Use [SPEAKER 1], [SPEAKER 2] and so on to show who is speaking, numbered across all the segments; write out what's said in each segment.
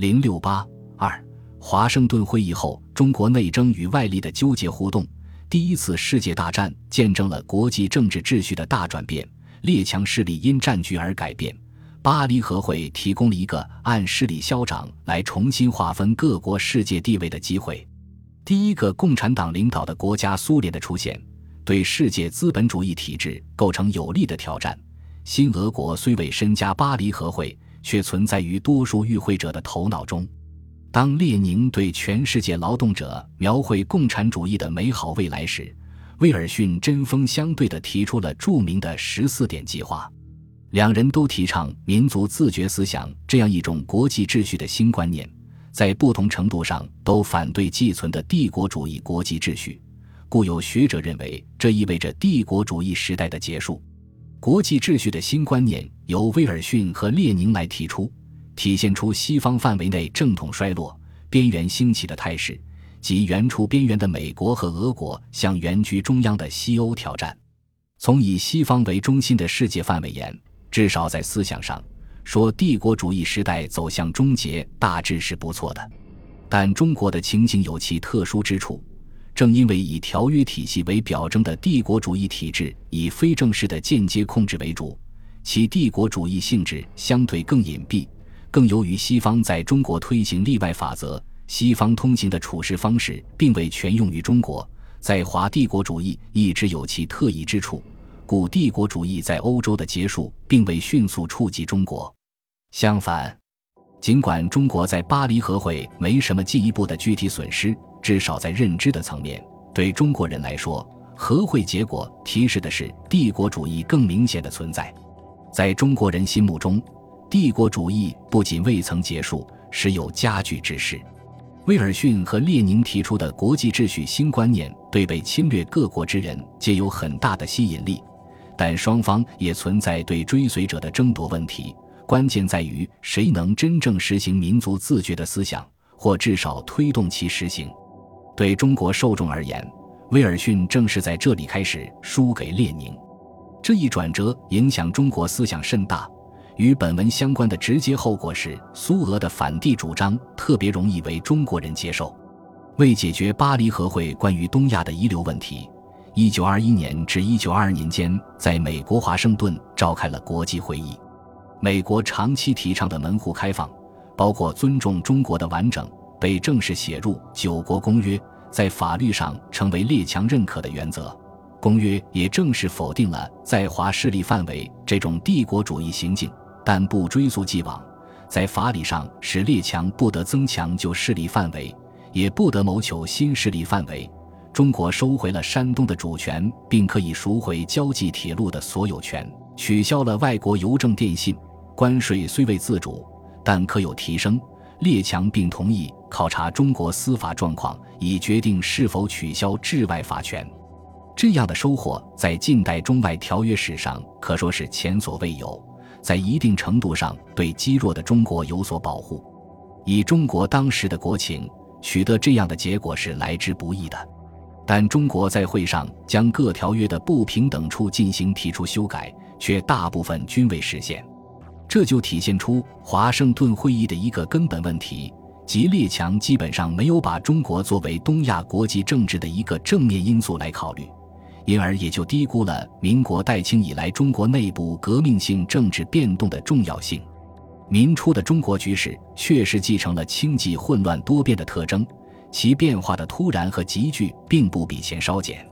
[SPEAKER 1] 零六八二，华盛顿会议后，中国内争与外力的纠结互动，第一次世界大战见证了国际政治秩序的大转变，列强势力因战局而改变。巴黎和会提供了一个按势力消长来重新划分各国世界地位的机会。第一个共产党领导的国家苏联的出现，对世界资本主义体制构成有力的挑战。新俄国虽未身加巴黎和会，却存在于多数与会者的头脑中。当列宁对全世界劳动者描绘共产主义的美好未来时，威尔逊针锋相对地提出了著名的十四点计划。两人都提倡民族自觉思想这样一种国际秩序的新观念，在不同程度上都反对寄存的帝国主义国际秩序，故有学者认为这意味着帝国主义时代的结束。国际秩序的新观念由威尔逊和列宁来提出，体现出西方范围内正统衰落、边缘兴起的态势，即原处边缘的美国和俄国向原居中央的西欧挑战。从以西方为中心的世界范围言。至少在思想上，说帝国主义时代走向终结大致是不错的，但中国的情景有其特殊之处。正因为以条约体系为表征的帝国主义体制以非正式的间接控制为主，其帝国主义性质相对更隐蔽。更由于西方在中国推行例外法则，西方通行的处事方式并未全用于中国，在华帝国主义一直有其特异之处。古帝国主义在欧洲的结束，并未迅速触及中国。相反，尽管中国在巴黎和会没什么进一步的具体损失，至少在认知的层面，对中国人来说，和会结果提示的是帝国主义更明显的存在。在中国人心目中，帝国主义不仅未曾结束，时有加剧之势。威尔逊和列宁提出的国际秩序新观念，对被侵略各国之人皆有很大的吸引力。但双方也存在对追随者的争夺问题，关键在于谁能真正实行民族自觉的思想，或至少推动其实行。对中国受众而言，威尔逊正是在这里开始输给列宁。这一转折影响中国思想甚大。与本文相关的直接后果是，苏俄的反帝主张特别容易为中国人接受。为解决巴黎和会关于东亚的遗留问题。一九二一年至一九二二年间，在美国华盛顿召开了国际会议。美国长期提倡的门户开放，包括尊重中国的完整，被正式写入《九国公约》，在法律上成为列强认可的原则。公约也正式否定了在华势力范围这种帝国主义行径，但不追溯既往，在法理上使列强不得增强旧势力范围，也不得谋求新势力范围。中国收回了山东的主权，并可以赎回交际铁路的所有权，取消了外国邮政电信关税，虽未自主，但可有提升。列强并同意考察中国司法状况，以决定是否取消治外法权。这样的收获在近代中外条约史上可说是前所未有，在一定程度上对积弱的中国有所保护。以中国当时的国情，取得这样的结果是来之不易的。但中国在会上将各条约的不平等处进行提出修改，却大部分均未实现，这就体现出华盛顿会议的一个根本问题，即列强基本上没有把中国作为东亚国际政治的一个正面因素来考虑，因而也就低估了民国代清以来中国内部革命性政治变动的重要性。民初的中国局势确实继承了清寂混乱多变的特征。其变化的突然和急剧，并不比前稍减，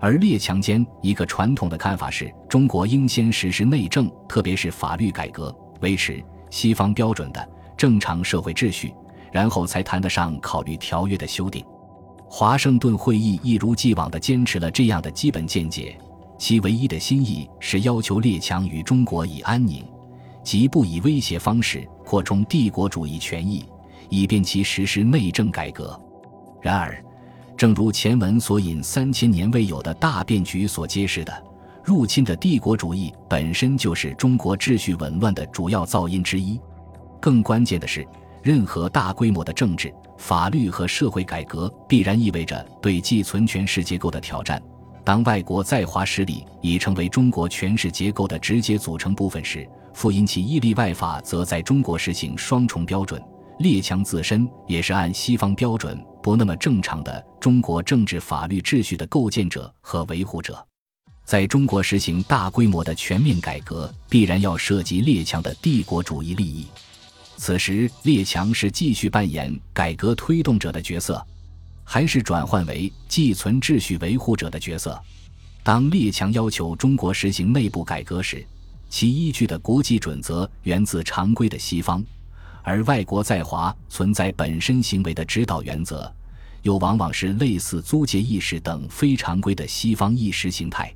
[SPEAKER 1] 而列强间一个传统的看法是，中国应先实施内政，特别是法律改革，维持西方标准的正常社会秩序，然后才谈得上考虑条约的修订。华盛顿会议一如既往地坚持了这样的基本见解，其唯一的新意是要求列强与中国以安宁，即不以威胁方式扩充帝国主义权益，以便其实施内政改革。然而，正如前文所引三千年未有的大变局所揭示的，入侵的帝国主义本身就是中国秩序紊乱的主要噪音之一。更关键的是，任何大规模的政治、法律和社会改革，必然意味着对既存权势结构的挑战。当外国在华势力已成为中国权势结构的直接组成部分时，复因其依立外法则在中国实行双重标准。列强自身也是按西方标准不那么正常的中国政治法律秩序的构建者和维护者。在中国实行大规模的全面改革，必然要涉及列强的帝国主义利益。此时，列强是继续扮演改革推动者的角色，还是转换为寄存秩序维护者的角色？当列强要求中国实行内部改革时，其依据的国际准则源自常规的西方，而外国在华存在本身行为的指导原则，又往往是类似租界意识等非常规的西方意识形态。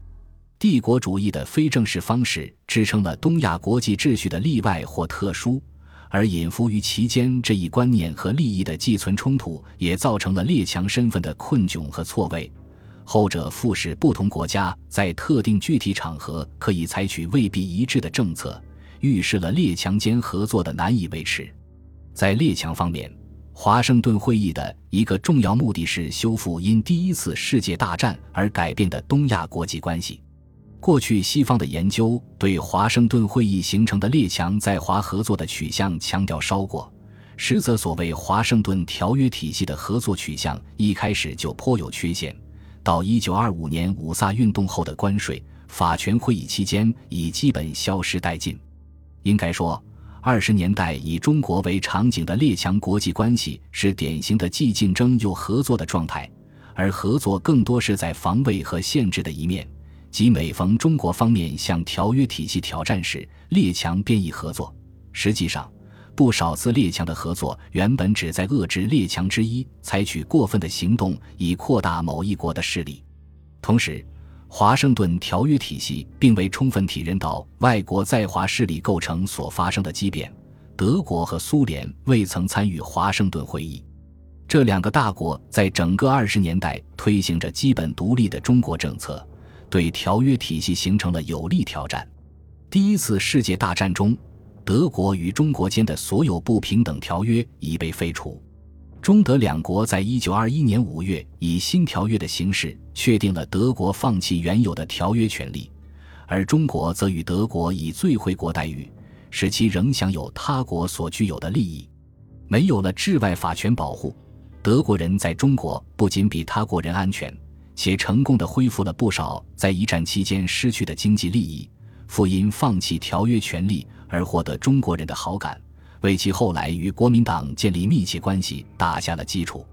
[SPEAKER 1] 帝国主义的非正式方式支撑了东亚国际秩序的例外或特殊，而隐伏于其间这一观念和利益的寄存冲突，也造成了列强身份的困窘和错位。后者复使不同国家在特定具体场合可以采取未必一致的政策，预示了列强间合作的难以维持。在列强方面，华盛顿会议的一个重要目的是修复因第一次世界大战而改变的东亚国际关系。过去西方的研究对华盛顿会议形成的列强在华合作的取向强调稍过，实则所谓华盛顿条约体系的合作取向一开始就颇有缺陷。到一九二五年五卅运动后的关税法权会议期间，已基本消失殆尽。应该说，二十年代以中国为场景的列强国际关系是典型的既竞争又合作的状态，而合作更多是在防卫和限制的一面，即每逢中国方面向条约体系挑战时，列强便宜合作。实际上。不少次列强的合作原本旨在遏制列强之一采取过分的行动，以扩大某一国的势力。同时，华盛顿条约体系并未充分体认到外国在华势力构成所发生的畸变。德国和苏联未曾参与华盛顿会议，这两个大国在整个二十年代推行着基本独立的中国政策，对条约体系形成了有力挑战。第一次世界大战中。德国与中国间的所有不平等条约已被废除，中德两国在一九二一年五月以新条约的形式确定了德国放弃原有的条约权利，而中国则与德国以最惠国待遇，使其仍享有他国所具有的利益。没有了治外法权保护，德国人在中国不仅比他国人安全，且成功的恢复了不少在一战期间失去的经济利益。复因放弃条约权利而获得中国人的好感，为其后来与国民党建立密切关系打下了基础。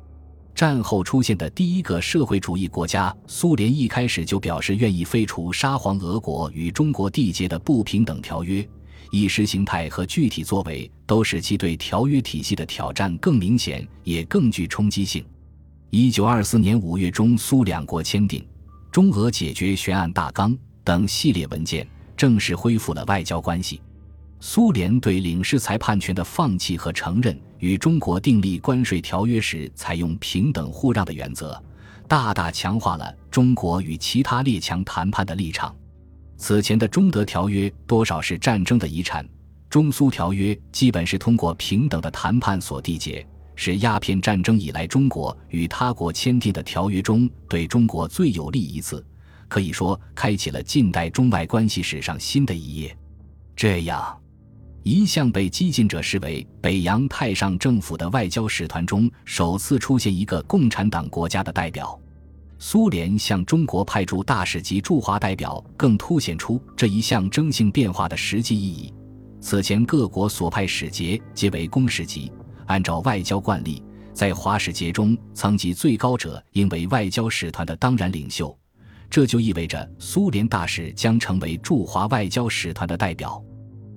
[SPEAKER 1] 战后出现的第一个社会主义国家苏联一开始就表示愿意废除沙皇俄国与中国缔结的不平等条约，意识形态和具体作为都使其对条约体系的挑战更明显，也更具冲击性。一九二四年五月中苏两国签订《中俄解决悬案大纲》等系列文件。正式恢复了外交关系。苏联对领事裁判权的放弃和承认，与中国订立关税条约时采用平等互让的原则，大大强化了中国与其他列强谈判的立场。此前的中德条约多少是战争的遗产，中苏条约基本是通过平等的谈判所缔结，是鸦片战争以来中国与他国签订的条约中对中国最有利一次。可以说，开启了近代中外关系史上新的一页。这样，一向被激进者视为北洋太上政府的外交使团中，首次出现一个共产党国家的代表。苏联向中国派驻大使级驻华代表，更凸显出这一象征性变化的实际意义。此前各国所派使节皆为公使级，按照外交惯例，在华使节中，层级最高者应为外交使团的当然领袖。这就意味着苏联大使将成为驻华外交使团的代表，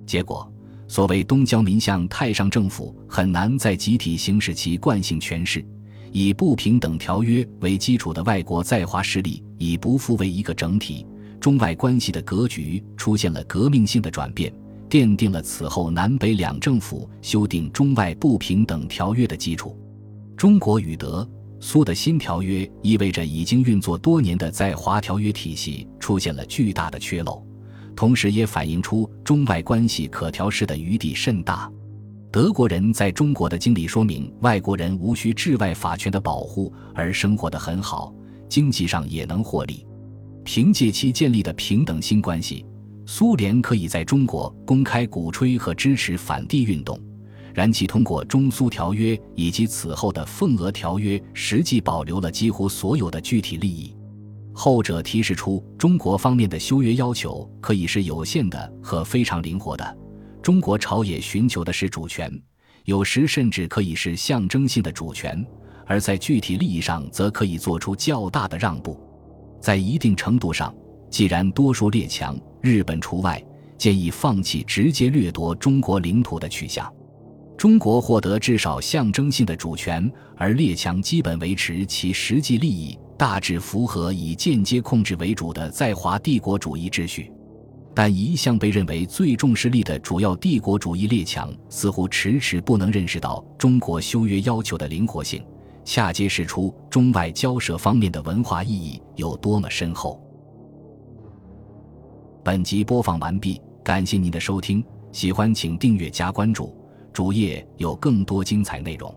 [SPEAKER 1] 结果，所谓东交民向太上政府很难再集体行使其惯性权势。以不平等条约为基础的外国在华势力已不复为一个整体，中外关系的格局出现了革命性的转变，奠定了此后南北两政府修订中外不平等条约的基础。中国与德。苏的新条约意味着已经运作多年的在华条约体系出现了巨大的缺漏，同时也反映出中外关系可调试的余地甚大。德国人在中国的经历说明，外国人无需治外法权的保护而生活得很好，经济上也能获利。凭借其建立的平等新关系，苏联可以在中国公开鼓吹和支持反帝运动。然其通过中苏条约以及此后的奉俄条约，实际保留了几乎所有的具体利益。后者提示出中国方面的修约要求可以是有限的和非常灵活的，中国朝野寻求的是主权，有时甚至可以是象征性的主权，而在具体利益上则可以做出较大的让步。在一定程度上，既然多数列强（日本除外）建议放弃直接掠夺中国领土的取向。中国获得至少象征性的主权，而列强基本维持其实际利益，大致符合以间接控制为主的在华帝国主义秩序。但一向被认为最重视力的主要帝国主义列强，似乎迟迟不能认识到中国修约要求的灵活性，恰揭示出中外交涉方面的文化意义有多么深厚。本集播放完毕，感谢您的收听，喜欢请订阅加关注。主页有更多精彩内容。